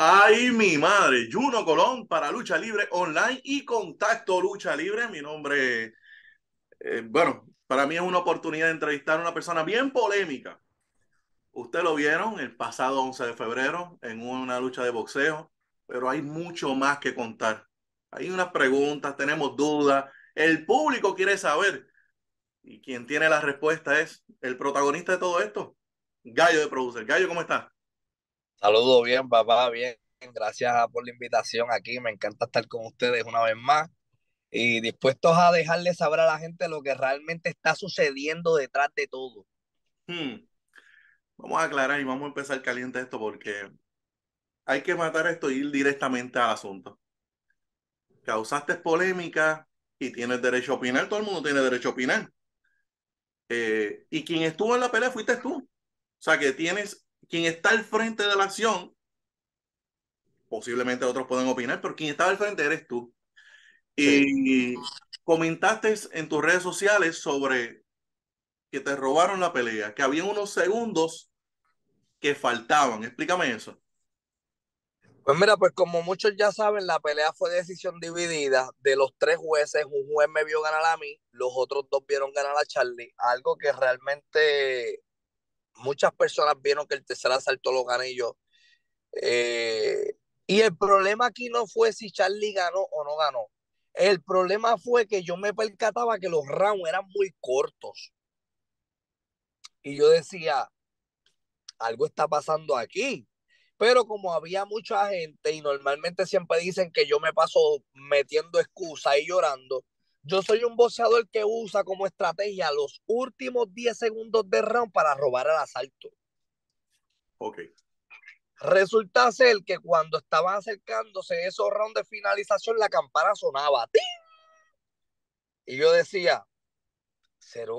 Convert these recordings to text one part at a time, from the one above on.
Ay, mi madre, Juno Colón para Lucha Libre Online y Contacto Lucha Libre. Mi nombre, eh, bueno, para mí es una oportunidad de entrevistar a una persona bien polémica. Ustedes lo vieron el pasado 11 de febrero en una lucha de boxeo, pero hay mucho más que contar. Hay unas preguntas, tenemos dudas, el público quiere saber y quien tiene la respuesta es el protagonista de todo esto, Gallo de Producer. Gallo, ¿cómo estás? Saludos bien, papá, bien. Gracias por la invitación aquí. Me encanta estar con ustedes una vez más y dispuestos a dejarle saber a la gente lo que realmente está sucediendo detrás de todo. Hmm. Vamos a aclarar y vamos a empezar caliente esto porque hay que matar esto y ir directamente al asunto. Causaste polémica y tienes derecho a opinar. Todo el mundo tiene derecho a opinar. Eh, y quien estuvo en la pelea fuiste tú. O sea que tienes quien está al frente de la acción, posiblemente otros pueden opinar, pero quien está al frente eres tú. Y comentaste en tus redes sociales sobre que te robaron la pelea, que había unos segundos que faltaban. Explícame eso. Pues mira, pues como muchos ya saben, la pelea fue decisión dividida. De los tres jueces, un juez me vio ganar a mí, los otros dos vieron ganar a Charlie. Algo que realmente muchas personas vieron que el tercer asalto lo gané yo. Eh, y el problema aquí no fue si Charlie ganó o no ganó. El problema fue que yo me percataba que los rounds eran muy cortos. Y yo decía, algo está pasando aquí. Pero como había mucha gente y normalmente siempre dicen que yo me paso metiendo excusas y llorando, yo soy un boxeador que usa como estrategia los últimos 10 segundos de round para robar el asalto. Ok. Resulta ser que cuando estaban acercándose esos rounds de finalización, la campana sonaba. ¡Ting! Y yo decía, ¿será,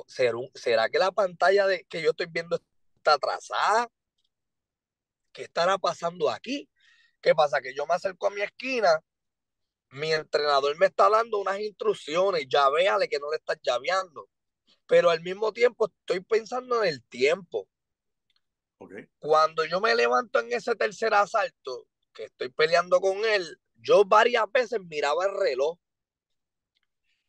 será que la pantalla de, que yo estoy viendo está atrasada? ¿Qué estará pasando aquí? ¿Qué pasa? Que yo me acerco a mi esquina mi entrenador me está dando unas instrucciones, ya véale que no le estás llaveando. Pero al mismo tiempo estoy pensando en el tiempo. Okay. Cuando yo me levanto en ese tercer asalto, que estoy peleando con él, yo varias veces miraba el reloj.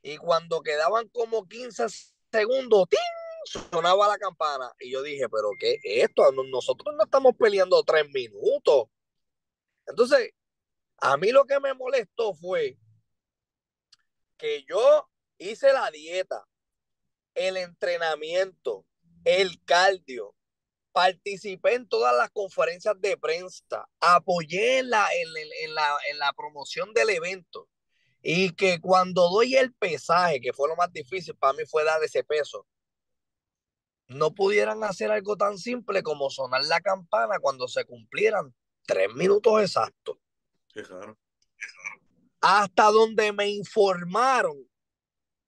Y cuando quedaban como 15 segundos, ¡ting! sonaba la campana. Y yo dije, pero ¿qué es esto? Nosotros no estamos peleando tres minutos. Entonces, a mí lo que me molestó fue que yo hice la dieta, el entrenamiento, el cardio, participé en todas las conferencias de prensa, apoyé en la, en, la, en la promoción del evento y que cuando doy el pesaje, que fue lo más difícil para mí fue dar ese peso, no pudieran hacer algo tan simple como sonar la campana cuando se cumplieran tres minutos exactos. Hasta donde me informaron,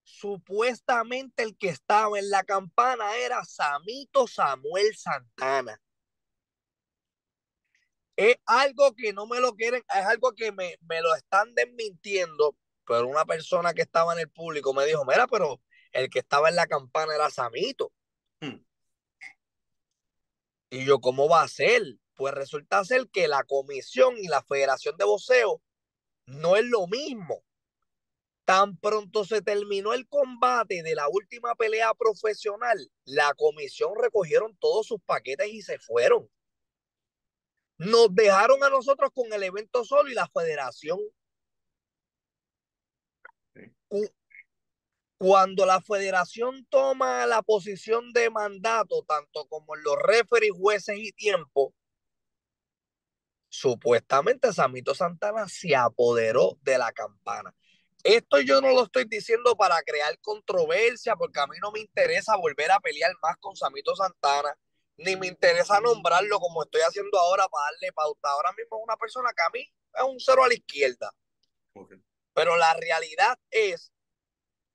supuestamente el que estaba en la campana era Samito Samuel Santana. Es algo que no me lo quieren, es algo que me, me lo están desmintiendo, pero una persona que estaba en el público me dijo, mira, pero el que estaba en la campana era Samito. Hmm. Y yo, ¿cómo va a ser? Pues resulta ser que la comisión y la federación de boxeo no es lo mismo. Tan pronto se terminó el combate de la última pelea profesional, la comisión recogieron todos sus paquetes y se fueron. Nos dejaron a nosotros con el evento solo y la federación. Cuando la federación toma la posición de mandato, tanto como en los referees, jueces y tiempo, supuestamente Samito Santana se apoderó de la campana. Esto yo no lo estoy diciendo para crear controversia, porque a mí no me interesa volver a pelear más con Samito Santana, ni me interesa nombrarlo como estoy haciendo ahora para darle pauta. Ahora mismo es una persona que a mí es un cero a la izquierda. Pero la realidad es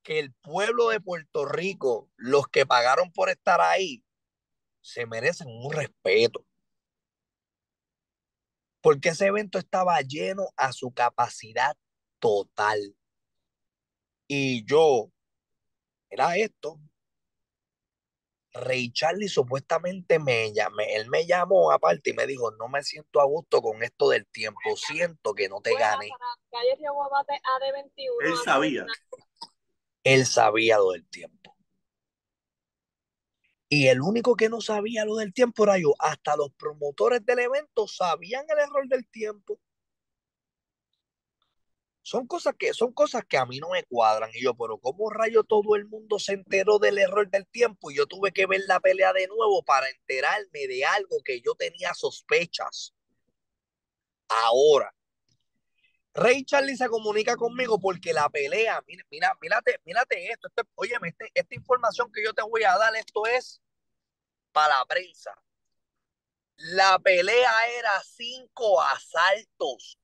que el pueblo de Puerto Rico, los que pagaron por estar ahí, se merecen un respeto porque ese evento estaba lleno a su capacidad total. Y yo, era esto, Ray Charlie supuestamente me llamó, él me llamó aparte y me dijo, no me siento a gusto con esto del tiempo, siento que no te gane. Él sabía. Él sabía lo del tiempo. Y el único que no sabía lo del tiempo era yo. Hasta los promotores del evento sabían el error del tiempo. Son cosas que, son cosas que a mí no me cuadran. Y yo, pero ¿cómo rayo todo el mundo se enteró del error del tiempo? Y yo tuve que ver la pelea de nuevo para enterarme de algo que yo tenía sospechas. Ahora, Ray Charlie se comunica conmigo porque la pelea, mira, mira, mírate, mírate esto, esto oye, este, esta información que yo te voy a dar, esto es para la prensa. La pelea era cinco asaltos.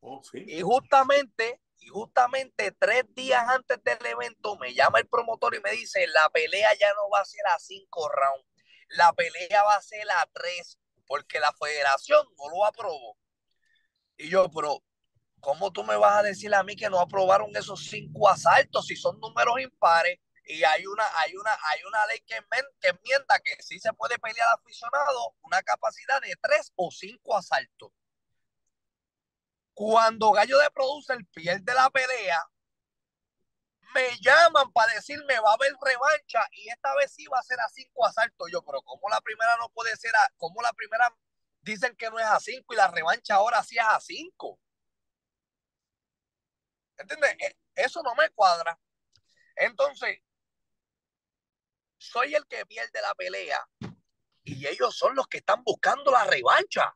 Oh, y justamente, y justamente tres días antes del evento me llama el promotor y me dice, la pelea ya no va a ser a cinco rounds, la pelea va a ser a tres, porque la federación no lo aprobó. Y yo, pero, ¿cómo tú me vas a decir a mí que no aprobaron esos cinco asaltos si son números impares? Y hay una, hay una, hay una ley que, que enmienda que sí se puede pelear aficionado una capacidad de tres o cinco asaltos. Cuando Gallo de Producer pierde la pelea, me llaman para decirme va a haber revancha y esta vez sí va a ser a cinco asaltos. Yo, pero ¿cómo la primera no puede ser a, cómo la primera dicen que no es a cinco y la revancha ahora sí es a cinco? ¿Entiendes? E, eso no me cuadra. Entonces, soy el que pierde la pelea y ellos son los que están buscando la revancha.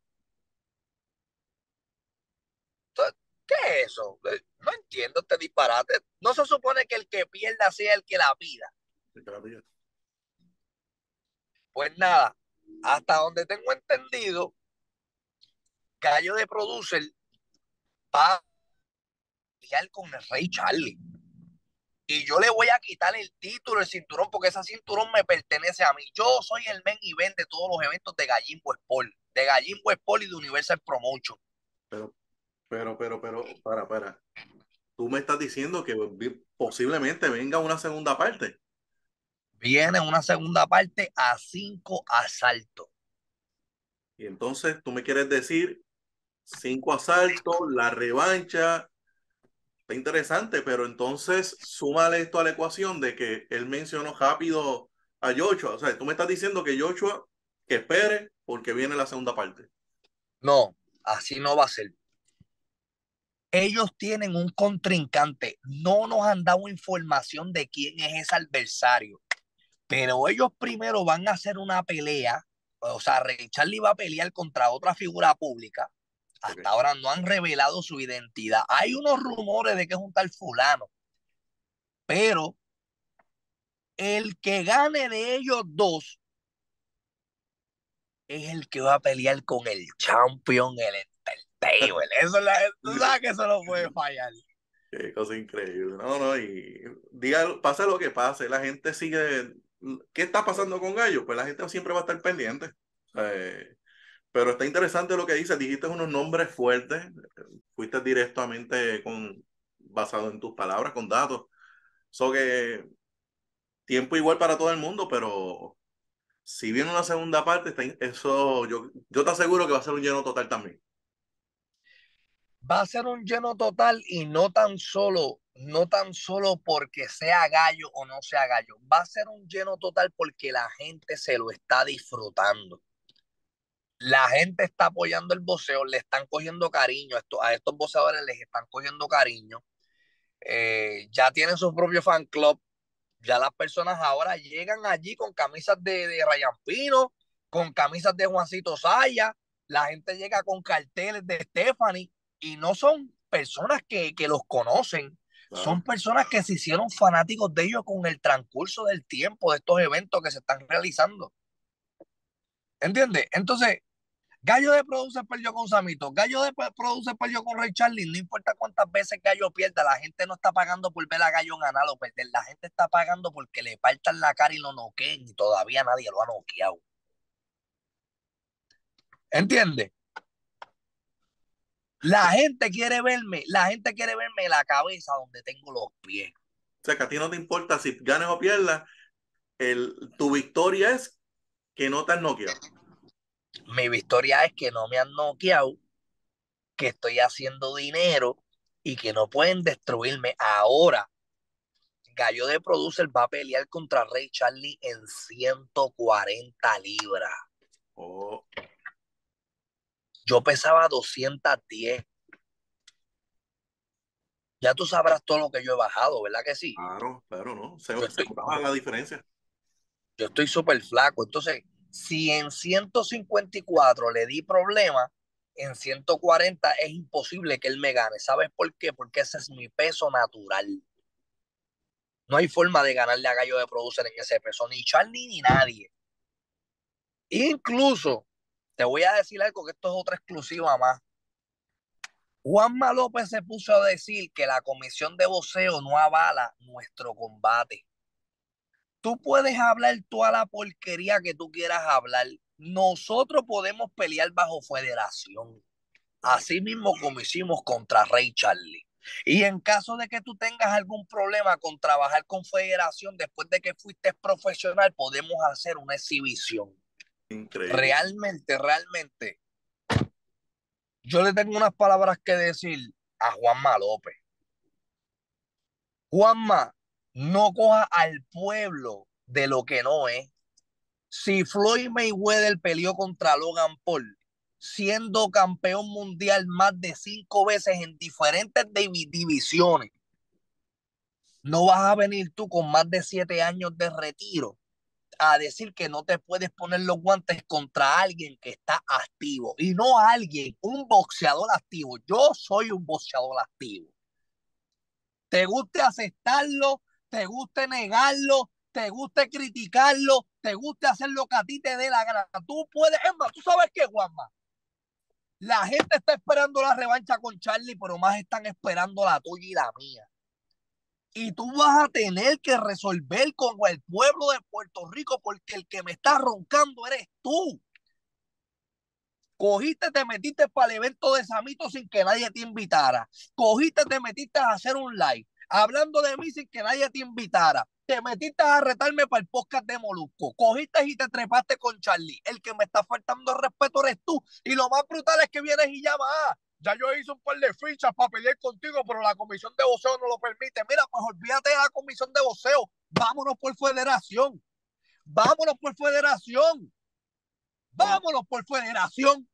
¿Qué es eso? Eh, no entiendo este disparate. No se supone que el que pierda sea el que la pida. Pues nada, hasta donde tengo entendido, Gallo de Producer va pelear con el Rey Charlie. Y yo le voy a quitar el título, el cinturón, porque ese cinturón me pertenece a mí. Yo soy el men y de todos los eventos de Gallimbo Sport, de Gallimbo Sport y de Universal Promotion. Pero pero, pero, pero, para, para. Tú me estás diciendo que posiblemente venga una segunda parte. Viene una segunda parte a cinco asaltos. Y entonces tú me quieres decir cinco asaltos, la revancha. Está interesante, pero entonces súmale esto a la ecuación de que él mencionó rápido a Joshua. O sea, tú me estás diciendo que Joshua que espere porque viene la segunda parte. No, así no va a ser ellos tienen un contrincante. No nos han dado información de quién es ese adversario, pero ellos primero van a hacer una pelea. O sea, Ray Charlie va a pelear contra otra figura pública. Hasta ahora no han revelado su identidad. Hay unos rumores de que es un tal fulano, pero el que gane de ellos dos es el que va a pelear con el champion, el eso, la, sabes que eso no puede fallar. Qué cosa increíble. No, no, y diga, pase lo que pase, la gente sigue. ¿Qué está pasando con Gallo? Pues la gente siempre va a estar pendiente. Pero está interesante lo que dices. Dijiste unos nombres fuertes. Fuiste directamente con, basado en tus palabras, con datos. So que tiempo igual para todo el mundo, pero si viene una segunda parte, eso yo, yo te aseguro que va a ser un lleno total también va a ser un lleno total y no tan solo, no tan solo porque sea gallo o no sea gallo, va a ser un lleno total porque la gente se lo está disfrutando. La gente está apoyando el boxeo, le están cogiendo cariño, a estos boxeadores les están cogiendo cariño. Eh, ya tienen su propio fan club, ya las personas ahora llegan allí con camisas de, de Ryan Pino, con camisas de Juancito Saya, la gente llega con carteles de Stephanie, y no son personas que, los conocen, son personas que se hicieron fanáticos de ellos con el transcurso del tiempo de estos eventos que se están realizando. ¿Entiendes? Entonces, Gallo de Producer perdió con Samito, Gallo de Producer perdió con Ray Charlie, no importa cuántas veces Gallo pierda, la gente no está pagando por ver a Gallo ganar o perder, la gente está pagando porque le partan la cara y lo noqueen y todavía nadie lo ha noqueado. ¿Entiendes? La gente quiere verme, la gente quiere verme la cabeza donde tengo los pies. O sea, que a ti no te importa si ganes o pierdas, el, tu victoria es que no te han noqueado. Mi victoria es que no me han noqueado, que estoy haciendo dinero y que no pueden destruirme. Ahora, Gallo de Producer va a pelear contra Ray Charlie en 140 libras. Oh. Yo pesaba 210. Ya tú sabrás todo lo que yo he bajado, ¿verdad que sí? Claro, pero no. Se, estoy, la diferencia. Yo estoy súper flaco. Entonces, si en 154 le di problema, en 140 es imposible que él me gane. ¿Sabes por qué? Porque ese es mi peso natural. No hay forma de ganarle a Gallo de Producer en ese peso, ni Charlie ni nadie. Incluso, te voy a decir algo que esto es otra exclusiva más. Juanma López se puso a decir que la comisión de voceo no avala nuestro combate. Tú puedes hablar toda la porquería que tú quieras hablar. Nosotros podemos pelear bajo federación. Así mismo como hicimos contra Rey Charlie. Y en caso de que tú tengas algún problema con trabajar con federación después de que fuiste profesional, podemos hacer una exhibición. Increíble. Realmente, realmente. Yo le tengo unas palabras que decir a Juanma López. Juanma, no coja al pueblo de lo que no es. Si Floyd Mayweather peleó contra Logan Paul, siendo campeón mundial más de cinco veces en diferentes divisiones, no vas a venir tú con más de siete años de retiro a decir que no te puedes poner los guantes contra alguien que está activo y no alguien, un boxeador activo. Yo soy un boxeador activo. Te guste aceptarlo, te guste negarlo, te guste criticarlo, te guste hacer lo que a ti te dé la gana. Tú puedes, es más, tú sabes qué, Juanma. La gente está esperando la revancha con Charlie, pero más están esperando la tuya y la mía. Y tú vas a tener que resolver con el pueblo de Puerto Rico porque el que me está roncando eres tú. Cogiste, te metiste para el evento de Samito sin que nadie te invitara. Cogiste, te metiste a hacer un live hablando de mí sin que nadie te invitara. Te metiste a retarme para el podcast de Molusco. Cogiste y te trepaste con Charlie. El que me está faltando respeto eres tú. Y lo más brutal es que vienes y llamas. Ah, ya yo hice un par de fichas para pelear contigo, pero la comisión de voceo no lo permite. Mira, pues olvídate de la comisión de voceo. Vámonos por federación. Vámonos por federación. Vámonos por federación.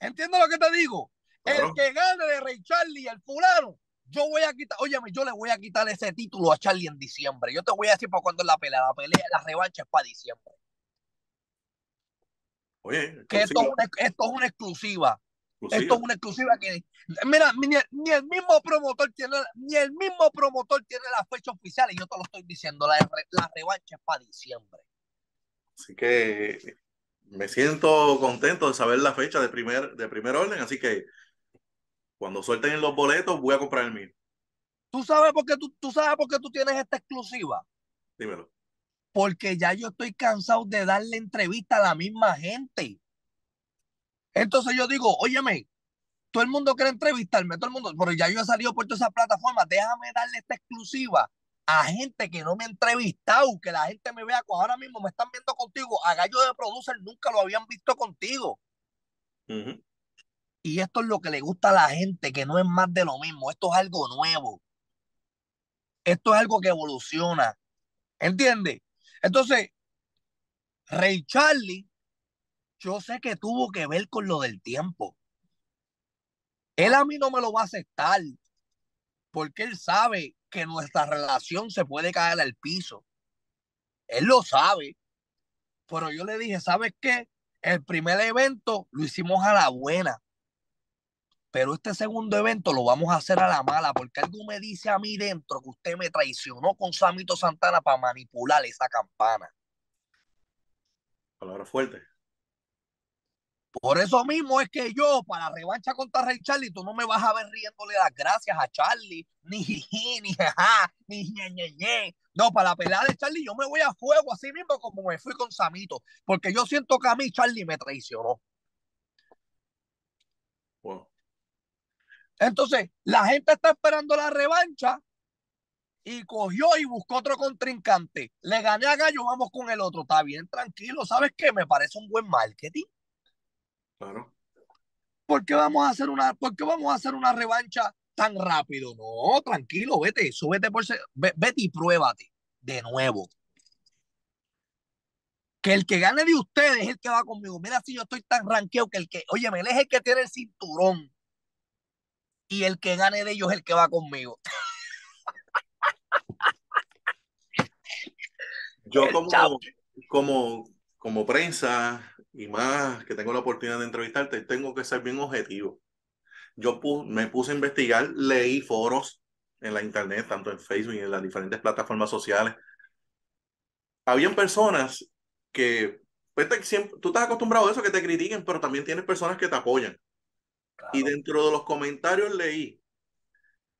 ¿Entiendes lo que te digo? El que gane de Rey Charlie, el fulano, yo voy a quitar, óyeme, yo le voy a quitar ese título a Charlie en diciembre. Yo te voy a decir para cuándo es la pelea. La pelea, la revancha es para diciembre. Oye, que esto es, una, esto es una exclusiva. Esto es una exclusiva que, mira, ni, ni, el mismo promotor tiene, ni el mismo promotor tiene la fecha oficial y yo te lo estoy diciendo, la, la revancha es para diciembre. Así que me siento contento de saber la fecha de primer, de primer orden, así que cuando suelten los boletos, voy a comprar el mío. ¿Tú sabes por qué tú, tú sabes por qué tú tienes esta exclusiva? Dímelo. Porque ya yo estoy cansado de darle entrevista a la misma gente. Entonces yo digo, óyeme, todo el mundo quiere entrevistarme, todo el mundo, pero ya yo he salido por todas esas plataformas, déjame darle esta exclusiva a gente que no me ha entrevistado, que la gente me vea, ahora mismo me están viendo contigo, a Gallo de Producer nunca lo habían visto contigo. Y esto es lo que le gusta a la gente, que no es más de lo mismo. Esto es algo nuevo. Esto es algo que evoluciona. ¿Entiendes? Entonces, Rey Charlie, yo sé que tuvo que ver con lo del tiempo. Él a mí no me lo va a aceptar, porque él sabe que nuestra relación se puede caer al piso. Él lo sabe. Pero yo le dije, ¿sabes qué? El primer evento lo hicimos a la buena pero este segundo evento lo vamos a hacer a la mala, porque algo me dice a mí dentro que usted me traicionó con Samito Santana para manipular esa campana. Palabra fuerte. Por eso mismo es que yo, para la revancha contra Rey Charlie, tú no me vas a ver riéndole las gracias a Charlie, ni jiji, ni jaja, ni ñe, No, para la pelea de Charlie, yo me voy a fuego así mismo como me fui con Samito, porque yo siento que a mí Charlie me traicionó. Bueno. Entonces, la gente está esperando la revancha y cogió y buscó otro contrincante. Le gané a Gallo, vamos con el otro. Está bien, tranquilo. ¿Sabes qué? Me parece un buen marketing. Claro. ¿Por qué vamos a hacer una, por qué vamos a hacer una revancha tan rápido? No, tranquilo, vete, súbete por vete y pruébate de nuevo. Que el que gane de ustedes es el que va conmigo. Mira, si yo estoy tan ranqueado que el que, oye, me es el que tiene el cinturón. Y el que gane de ellos es el que va conmigo. Yo como, como, como prensa y más que tengo la oportunidad de entrevistarte, tengo que ser bien objetivo. Yo me puse a investigar, leí foros en la internet, tanto en Facebook y en las diferentes plataformas sociales. Habían personas que, pues, siempre, tú estás acostumbrado a eso, que te critiquen, pero también tienes personas que te apoyan. Y dentro de los comentarios leí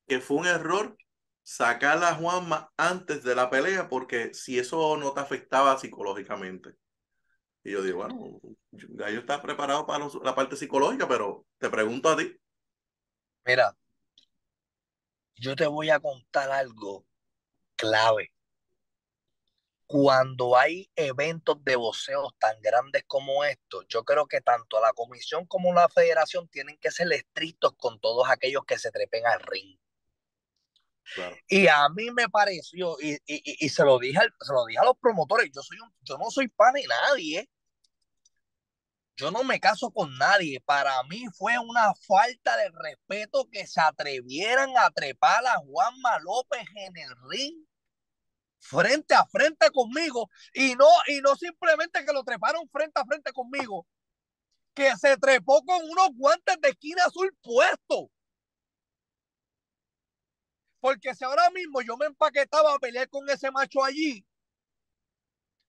que fue un error sacar a Juanma antes de la pelea porque si eso no te afectaba psicológicamente. Y yo digo, bueno, Gallo está preparado para la parte psicológica, pero te pregunto a ti. Mira, yo te voy a contar algo clave. Cuando hay eventos de boxeo tan grandes como estos, yo creo que tanto la comisión como la federación tienen que ser estrictos con todos aquellos que se trepen al ring. Y a mí me pareció, y, y, y se, lo dije, se lo dije a los promotores, yo, soy yo no soy pan de nadie. Yo no me caso con nadie. Para mí fue una falta de respeto que se atrevieran a trepar a Juanma López en el ring frente a frente conmigo y no y no simplemente que lo treparon frente a frente conmigo, que se trepó con unos guantes de esquina azul puestos. Porque si ahora mismo yo me empaquetaba a pelear con ese macho allí,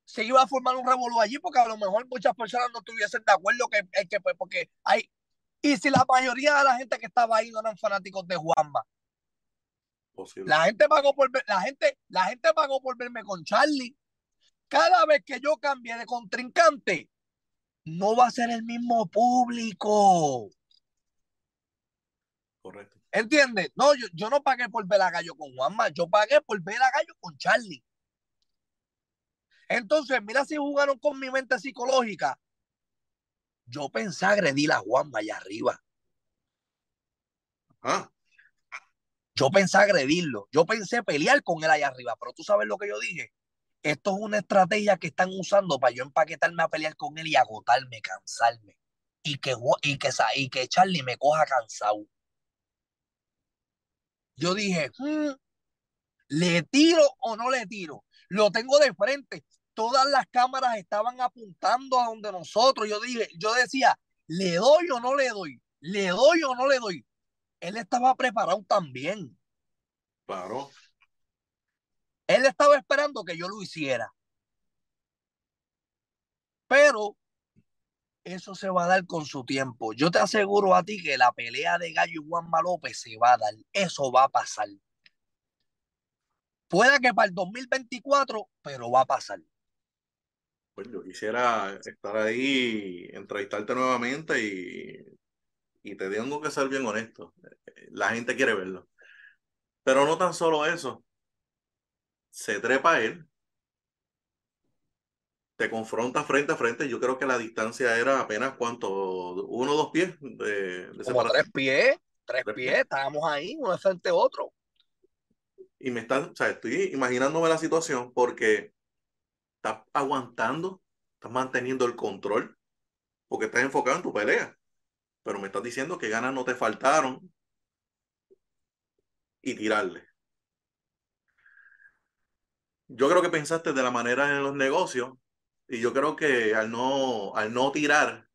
se iba a formar un revolú allí porque a lo mejor muchas personas no estuviesen de acuerdo que, que pues, porque hay y si la mayoría de la gente que estaba ahí no eran fanáticos de Juanma. La gente pagó por la gente, la gente pagó por verme con Charlie. Cada vez que yo cambie de contrincante, no va a ser el mismo público. Correcto. ¿Entiendes? No, yo, yo no pagué por ver a Gallo con Juanma, yo pagué por ver a Gallo con Charlie. Entonces, mira si jugaron con mi mente psicológica. Yo pensé agredir a Juanma allá arriba. Ah. Yo pensé agredirlo. Yo pensé pelear con él allá arriba. Pero tú sabes lo que yo dije. Esto es una estrategia que están usando para yo empaquetarme a pelear con él y agotarme, cansarme. Y que, y que, y que Charlie me coja cansado yo dije, hmm, ¿le tiro o no le tiro? Lo tengo de frente. Todas las cámaras estaban apuntando a donde nosotros. Yo dije, yo decía, ¿le doy o no le doy? ¿Le doy o no le doy? Él estaba preparado también. Claro. Él estaba esperando que yo lo hiciera. Pero eso se va a dar con su tiempo. Yo te aseguro a ti que la pelea de Gallo y Juanma López se va a dar. Eso va a pasar. Puede que para el 2024, pero va a pasar. Pues yo quisiera estar ahí, entrevistarte nuevamente y, y te tengo que ser bien honesto. La gente quiere verlo. Pero no tan solo eso. Se trepa él, te confronta frente a frente. Yo creo que la distancia era apenas cuánto, uno o dos pies de, de Como tres pies, tres, pies, estábamos ahí, uno frente a otro. Y me está, o sea, estoy imaginándome la situación porque estás aguantando, estás manteniendo el control, porque estás enfocado en tu pelea. Pero me estás diciendo que ganas no te faltaron y tirarle. Yo creo que pensaste de la manera en los negocios y yo creo que al no, al no tirar,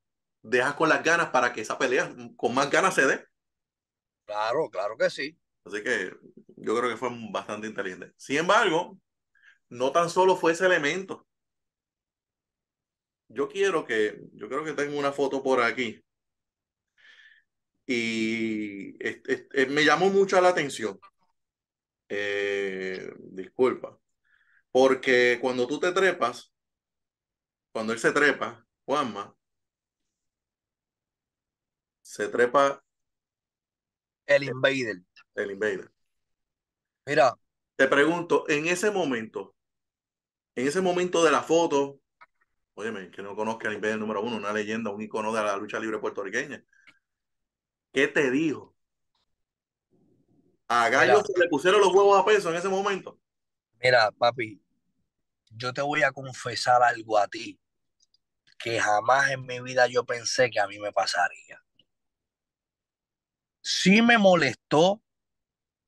dejas con las ganas para que esa pelea con más ganas se dé. Claro, claro que sí. Así que yo creo que fue bastante inteligente. Sin embargo, no tan solo fue ese elemento. Yo quiero que, yo creo que tengo una foto por aquí. Y me llamó mucho la atención. Eh, disculpa. Porque cuando tú te trepas, cuando él se trepa, Juanma, se trepa el invader. El invader. Mira, Te pregunto, en ese momento, en ese momento de la foto, óyeme, que no conozca al Invader número uno, una leyenda, un icono de la lucha libre puertorriqueña. ¿Qué te dijo? A Gallo se le pusieron los huevos a peso en ese momento. Mira, papi, yo te voy a confesar algo a ti que jamás en mi vida yo pensé que a mí me pasaría. Sí me molestó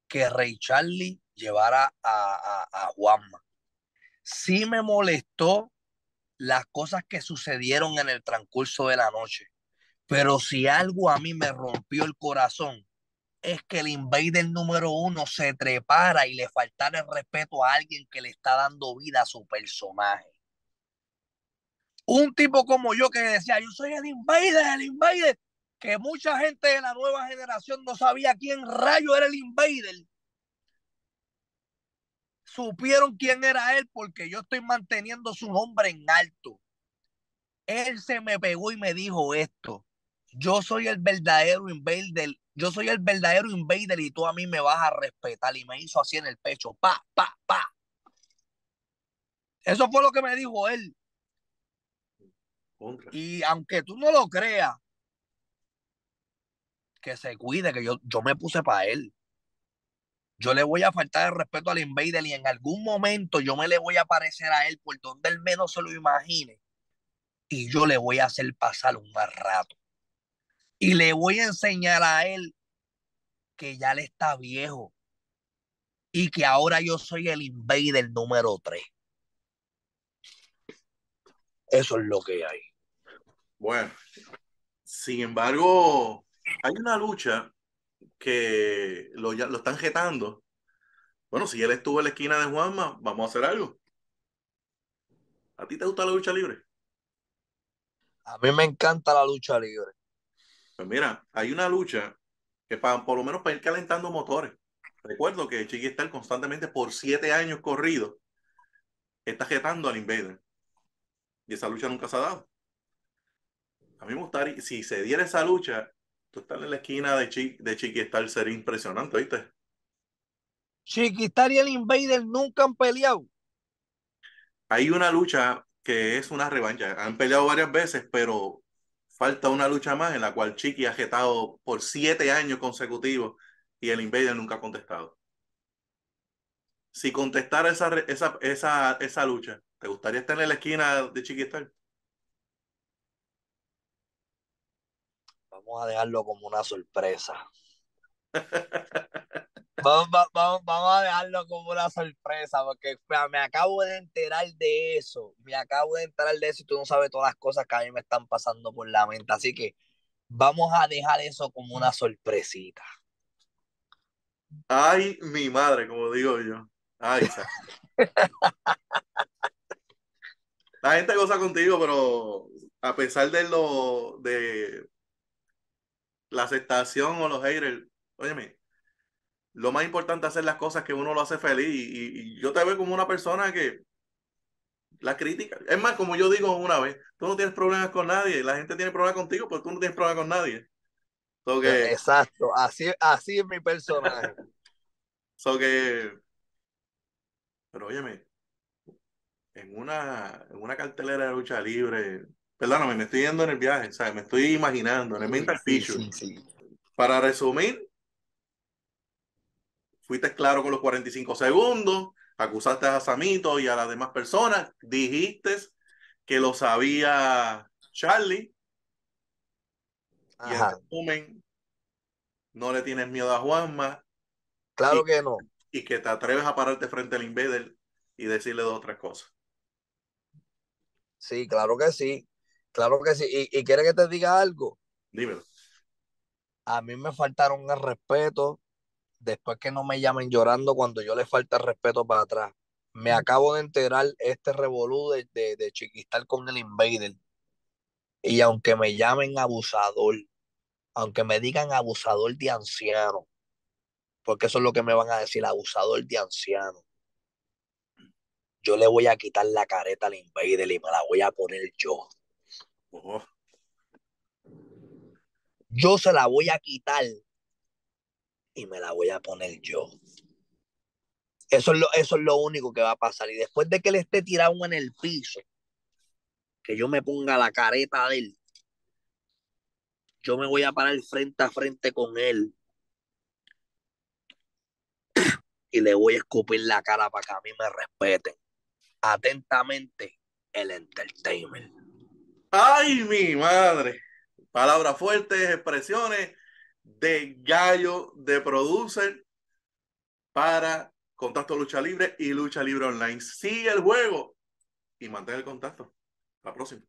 que Ray Charlie llevara a, a, a Juanma. Sí me molestó las cosas que sucedieron en el transcurso de la noche. Pero si algo a mí me rompió el corazón, es que el invader número uno se trepara y le faltara el respeto a alguien que le está dando vida a su personaje. Un tipo como yo que decía, yo soy el invader, el invader, que mucha gente de la nueva generación no sabía quién rayo era el invader. Supieron quién era él porque yo estoy manteniendo su nombre en alto. Él se me pegó y me dijo esto. Yo soy el verdadero invader, yo soy el verdadero invader y tú a mí me vas a respetar. Y me hizo así en el pecho, pa, pa, pa. Eso fue lo que me dijo él. Contra. Y aunque tú no lo creas, que se cuide, que yo, yo me puse para él. Yo le voy a faltar el respeto al invader y en algún momento yo me le voy a parecer a él por donde él menos se lo imagine. Y yo le voy a hacer pasar un mal rato. Y le voy a enseñar a él que ya le está viejo y que ahora yo soy el invader número 3. Eso es lo que hay. Bueno, sin embargo, hay una lucha que lo, ya, lo están jetando. Bueno, si él estuvo en la esquina de Juanma, vamos a hacer algo. ¿A ti te gusta la lucha libre? A mí me encanta la lucha libre. Pues mira, hay una lucha que para, por lo menos para ir calentando motores. Recuerdo que Chiqui está constantemente por siete años corridos está jetando al Invader. Y esa lucha nunca se ha dado. A mí me gustaría, si se diera esa lucha, tú estás en la esquina de, Chi, de Chiquistar sería impresionante, ¿viste? Chiquistar y el Invader nunca han peleado. Hay una lucha que es una revancha. Han peleado varias veces, pero falta una lucha más en la cual Chiqui ha jetado por siete años consecutivos y el Invader nunca ha contestado. Si contestara esa, esa, esa, esa lucha, ¿te gustaría estar en la esquina de Chiquistar? Vamos a dejarlo como una sorpresa. Vamos, vamos, vamos, a dejarlo como una sorpresa, porque me acabo de enterar de eso. Me acabo de enterar de eso y tú no sabes todas las cosas que a mí me están pasando por la mente. Así que vamos a dejar eso como una sorpresita. Ay, mi madre, como digo yo. Ay, La gente goza contigo, pero a pesar de lo de la aceptación o los haters, óyeme, lo más importante es hacer las cosas que uno lo hace feliz y, y, yo te veo como una persona que la crítica, es más, como yo digo una vez, tú no tienes problemas con nadie, la gente tiene problemas contigo, pero tú no tienes problemas con nadie. So que, Exacto, así, así es mi personaje. so que, pero óyeme, en una, en una cartelera de lucha libre, Perdóname, me estoy yendo en el viaje, ¿sabes? Me estoy imaginando en el mental sí, sí, sí. Para resumir, fuiste claro con los 45 segundos, acusaste a Samito y a las demás personas, dijiste que lo sabía Charlie. Ajá. Y en resumen, no le tienes miedo a Juanma. Claro y, que no. Y que te atreves a pararte frente al Invader y decirle dos otras cosas. Sí, claro que sí. Claro que sí. ¿Y, y quiere que te diga algo? Dímelo. A mí me faltaron el respeto después que no me llamen llorando cuando yo le falta respeto para atrás. Me acabo de enterar este revolú de, de, de Chiquistar con el Invader. Y aunque me llamen abusador, aunque me digan abusador de anciano, porque eso es lo que me van a decir, abusador de anciano, yo le voy a quitar la careta al Invader y me la voy a poner yo. Oh. Yo se la voy a quitar y me la voy a poner yo. Eso es, lo, eso es lo único que va a pasar. Y después de que él esté tirado en el piso, que yo me ponga la careta de él, yo me voy a parar frente a frente con él y le voy a escupir la cara para que a mí me respeten. Atentamente, el entertainment. ¡Ay, mi madre! Palabras fuertes, expresiones de gallo, de producer para Contacto Lucha Libre y Lucha Libre Online. Sigue el juego y mantén el contacto. La próxima.